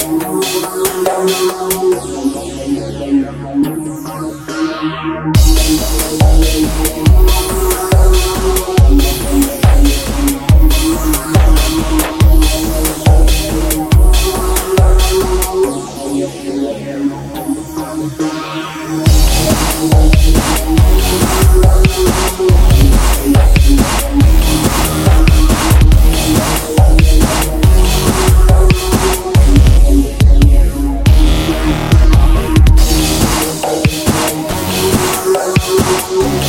Thank Ooh.